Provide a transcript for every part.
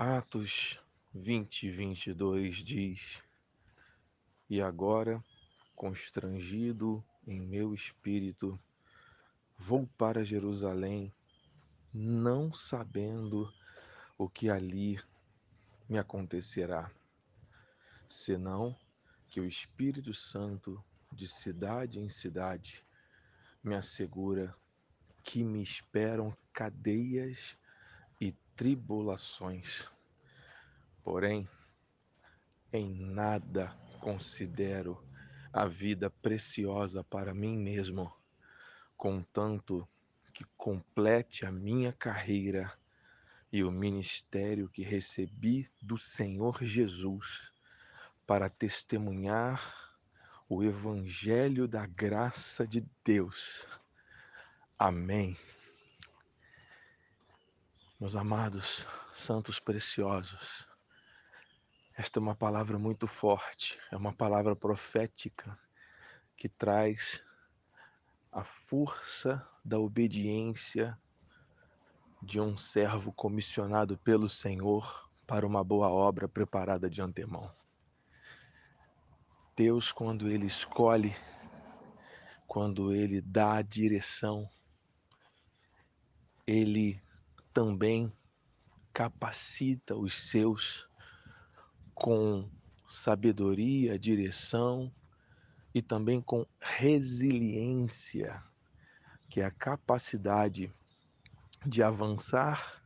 Atos 20, 22 diz: E agora, constrangido em meu espírito, vou para Jerusalém, não sabendo o que ali me acontecerá, senão que o Espírito Santo, de cidade em cidade, me assegura que me esperam cadeias e tribulações. Porém, em nada considero a vida preciosa para mim mesmo, contanto que complete a minha carreira e o ministério que recebi do Senhor Jesus para testemunhar o Evangelho da graça de Deus. Amém. Meus amados, santos preciosos, esta é uma palavra muito forte, é uma palavra profética que traz a força da obediência de um servo comissionado pelo Senhor para uma boa obra preparada de antemão. Deus, quando Ele escolhe, quando Ele dá a direção, Ele também capacita os seus com sabedoria, direção e também com resiliência, que é a capacidade de avançar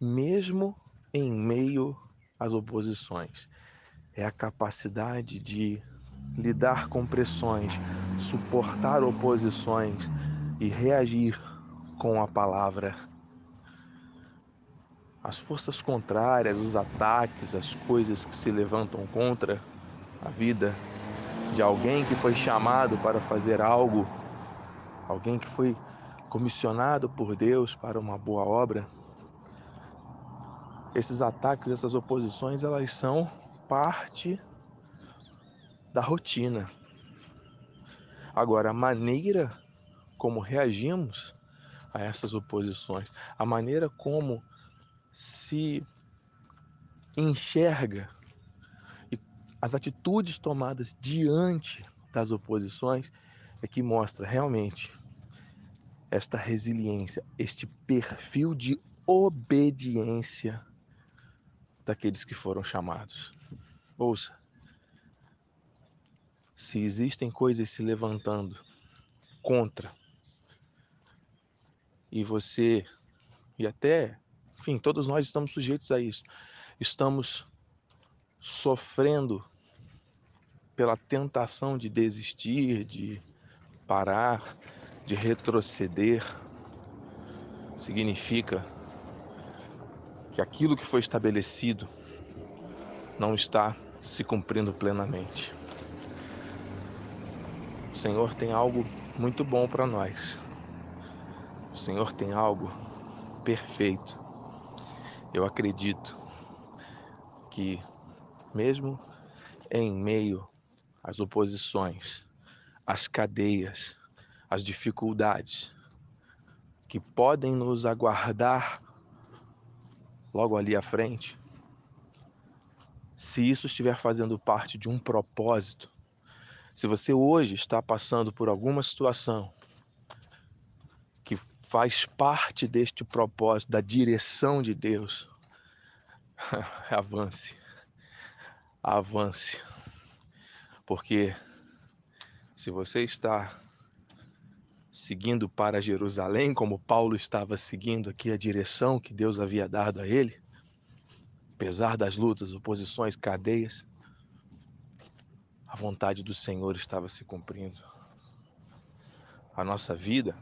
mesmo em meio às oposições. É a capacidade de lidar com pressões, suportar oposições e reagir com a palavra. As forças contrárias, os ataques, as coisas que se levantam contra a vida de alguém que foi chamado para fazer algo, alguém que foi comissionado por Deus para uma boa obra, esses ataques, essas oposições, elas são parte da rotina. Agora, a maneira como reagimos a essas oposições, a maneira como se enxerga e as atitudes tomadas diante das oposições é que mostra realmente esta resiliência, este perfil de obediência daqueles que foram chamados. Ouça, se existem coisas se levantando contra e você e até, enfim, todos nós estamos sujeitos a isso. Estamos sofrendo pela tentação de desistir, de parar, de retroceder, significa que aquilo que foi estabelecido não está se cumprindo plenamente. O Senhor tem algo muito bom para nós. O Senhor tem algo perfeito. Eu acredito que, mesmo em meio às oposições, às cadeias, às dificuldades que podem nos aguardar logo ali à frente, se isso estiver fazendo parte de um propósito, se você hoje está passando por alguma situação faz parte deste propósito, da direção de Deus, avance, avance, porque se você está seguindo para Jerusalém, como Paulo estava seguindo aqui a direção que Deus havia dado a ele, apesar das lutas, oposições, cadeias, a vontade do Senhor estava se cumprindo. A nossa vida,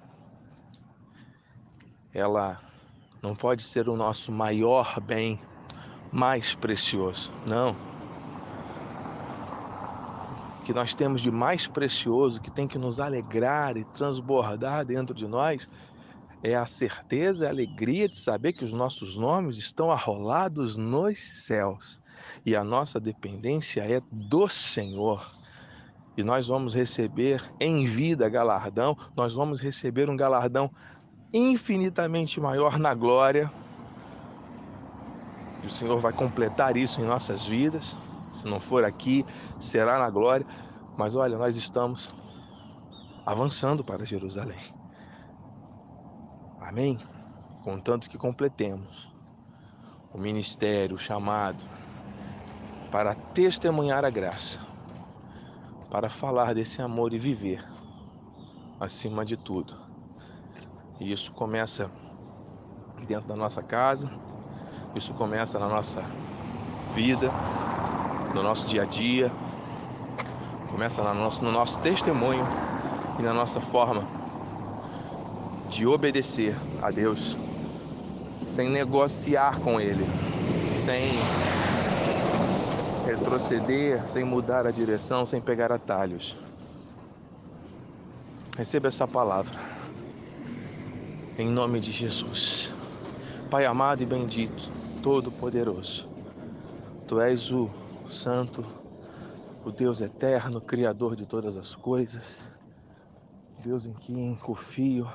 ela não pode ser o nosso maior bem, mais precioso. Não que nós temos de mais precioso, que tem que nos alegrar e transbordar dentro de nós, é a certeza a alegria de saber que os nossos nomes estão arrolados nos céus e a nossa dependência é do Senhor. E nós vamos receber em vida galardão, nós vamos receber um galardão infinitamente maior na glória, E o Senhor vai completar isso em nossas vidas. Se não for aqui, será na glória. Mas olha, nós estamos avançando para Jerusalém. Amém? Contanto que completemos o ministério, o chamado, para testemunhar a graça, para falar desse amor e viver acima de tudo. E isso começa dentro da nossa casa, isso começa na nossa vida, no nosso dia a dia, começa no nosso, no nosso testemunho e na nossa forma de obedecer a Deus sem negociar com Ele, sem retroceder, sem mudar a direção, sem pegar atalhos. Receba essa palavra. Em nome de Jesus. Pai amado e bendito, todo-poderoso. Tu és o Santo, o Deus eterno, Criador de todas as coisas. Deus em quem confio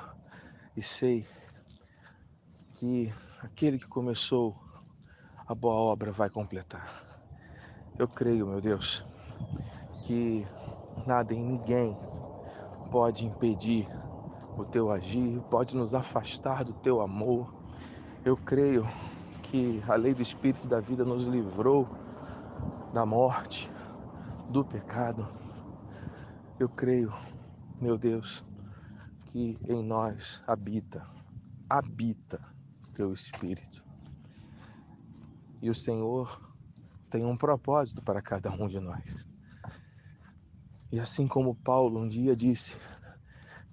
e sei que aquele que começou a boa obra vai completar. Eu creio, meu Deus, que nada e ninguém pode impedir o teu agir, pode nos afastar do teu amor. Eu creio que a lei do Espírito da vida nos livrou da morte, do pecado. Eu creio, meu Deus, que em nós habita, habita o teu Espírito. E o Senhor tem um propósito para cada um de nós. E assim como Paulo um dia disse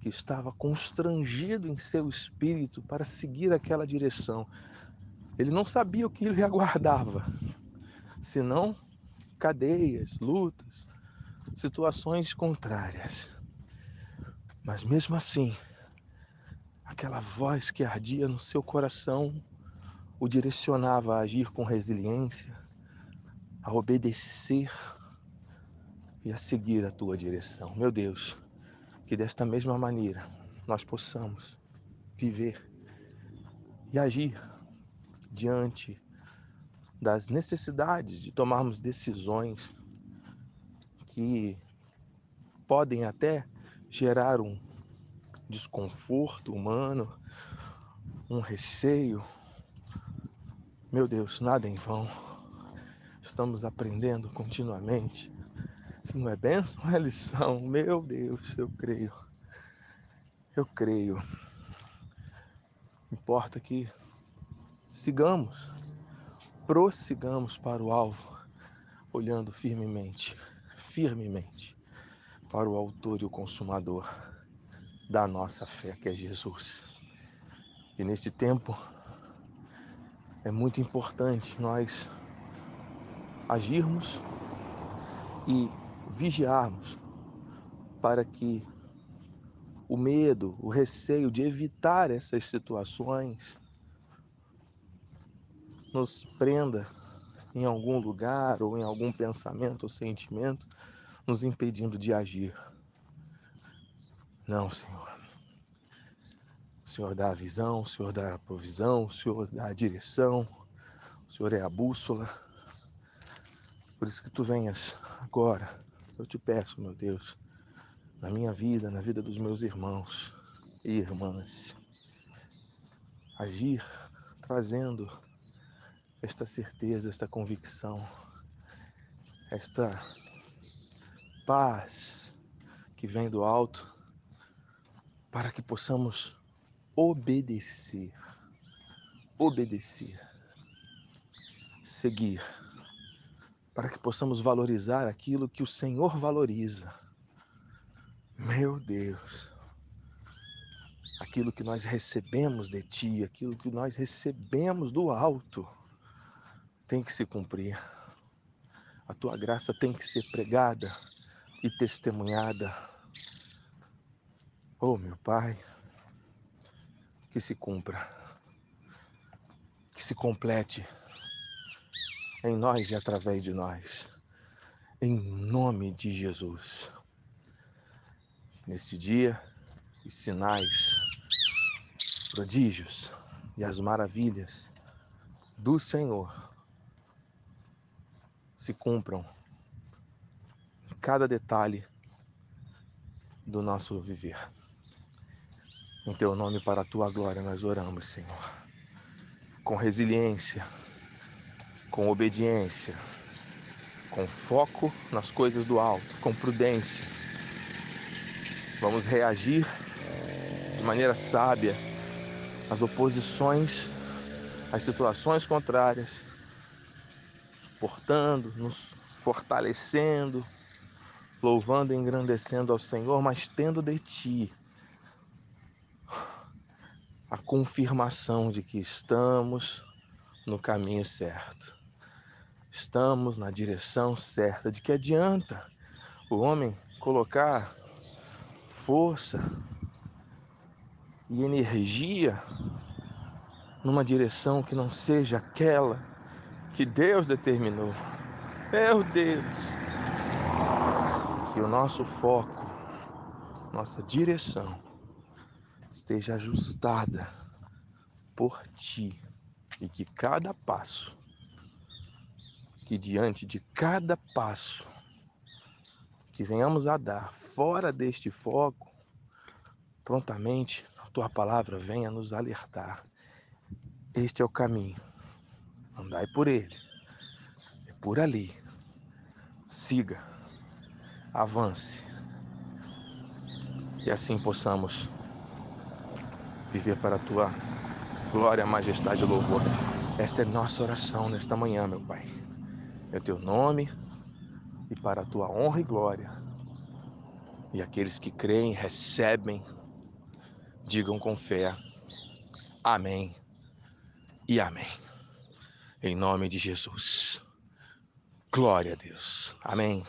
que estava constrangido em seu espírito para seguir aquela direção, ele não sabia o que lhe aguardava, senão cadeias, lutas, situações contrárias. Mas mesmo assim, aquela voz que ardia no seu coração o direcionava a agir com resiliência, a obedecer e a seguir a tua direção. Meu Deus, que desta mesma maneira nós possamos viver e agir diante das necessidades de tomarmos decisões que podem até gerar um desconforto humano, um receio. Meu Deus, nada em vão estamos aprendendo continuamente. Se não é bênção, é lição. Meu Deus, eu creio. Eu creio. Importa que sigamos, prossigamos para o alvo, olhando firmemente, firmemente para o autor e o consumador da nossa fé, que é Jesus. E neste tempo é muito importante nós agirmos e vigiarmos para que o medo, o receio de evitar essas situações nos prenda em algum lugar ou em algum pensamento ou sentimento, nos impedindo de agir. Não, Senhor. O Senhor dá a visão, o Senhor dá a provisão, o Senhor dá a direção, o Senhor é a bússola. Por isso que tu venhas agora. Eu te peço, meu Deus, na minha vida, na vida dos meus irmãos e irmãs, agir trazendo esta certeza, esta convicção, esta paz que vem do alto, para que possamos obedecer, obedecer, seguir para que possamos valorizar aquilo que o Senhor valoriza. Meu Deus, aquilo que nós recebemos de Ti, aquilo que nós recebemos do alto, tem que se cumprir. A Tua graça tem que ser pregada e testemunhada. Oh, meu Pai, que se cumpra, que se complete em nós e através de nós. Em nome de Jesus. Neste dia, os sinais, prodígios e as maravilhas do Senhor se cumpram em cada detalhe do nosso viver. Em teu nome, para a tua glória, nós oramos, Senhor. Com resiliência, com obediência, com foco nas coisas do alto, com prudência. Vamos reagir de maneira sábia às oposições, às situações contrárias, suportando, nos fortalecendo, louvando e engrandecendo ao Senhor, mas tendo de Ti a confirmação de que estamos no caminho certo. Estamos na direção certa. De que adianta o homem colocar força e energia numa direção que não seja aquela que Deus determinou? Meu Deus! Que o nosso foco, nossa direção, esteja ajustada por ti e que cada passo, que diante de cada passo que venhamos a dar fora deste foco, prontamente a tua palavra venha nos alertar. Este é o caminho, andai por ele, é por ali, siga, avance, e assim possamos viver para a tua glória, majestade e louvor. Esta é nossa oração nesta manhã, meu Pai. É o teu nome e para a tua honra e glória. E aqueles que creem, recebem, digam com fé: Amém e Amém. Em nome de Jesus. Glória a Deus. Amém.